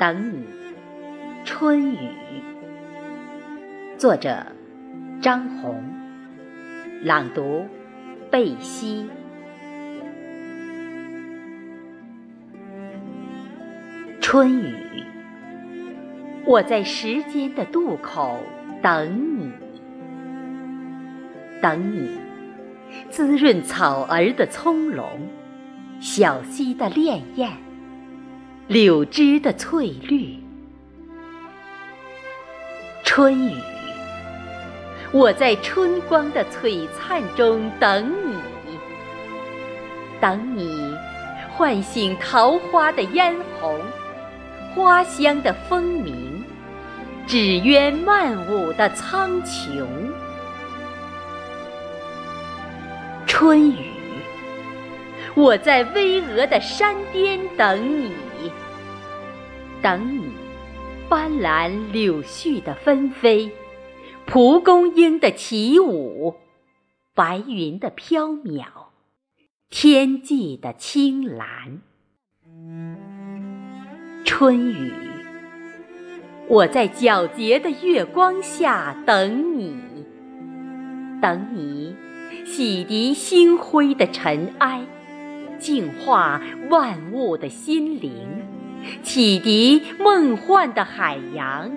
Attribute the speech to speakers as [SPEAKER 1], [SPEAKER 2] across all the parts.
[SPEAKER 1] 等你，春雨。作者：张红。朗读：贝西。春雨，我在时间的渡口等你，等你，滋润草儿的葱茏，小溪的潋滟，柳枝的翠绿。春雨，我在春光的璀璨中等你，等你唤醒桃花的嫣红。花香的风鸣，纸鸢漫舞的苍穹。春雨，我在巍峨的山巅等你，等你，斑斓柳絮的纷飞，蒲公英的起舞，白云的飘渺，天际的青蓝。春雨，我在皎洁的月光下等你，等你洗涤星辉的尘埃，净化万物的心灵，启迪梦幻的海洋，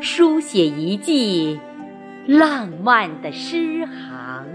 [SPEAKER 1] 书写一季浪漫的诗行。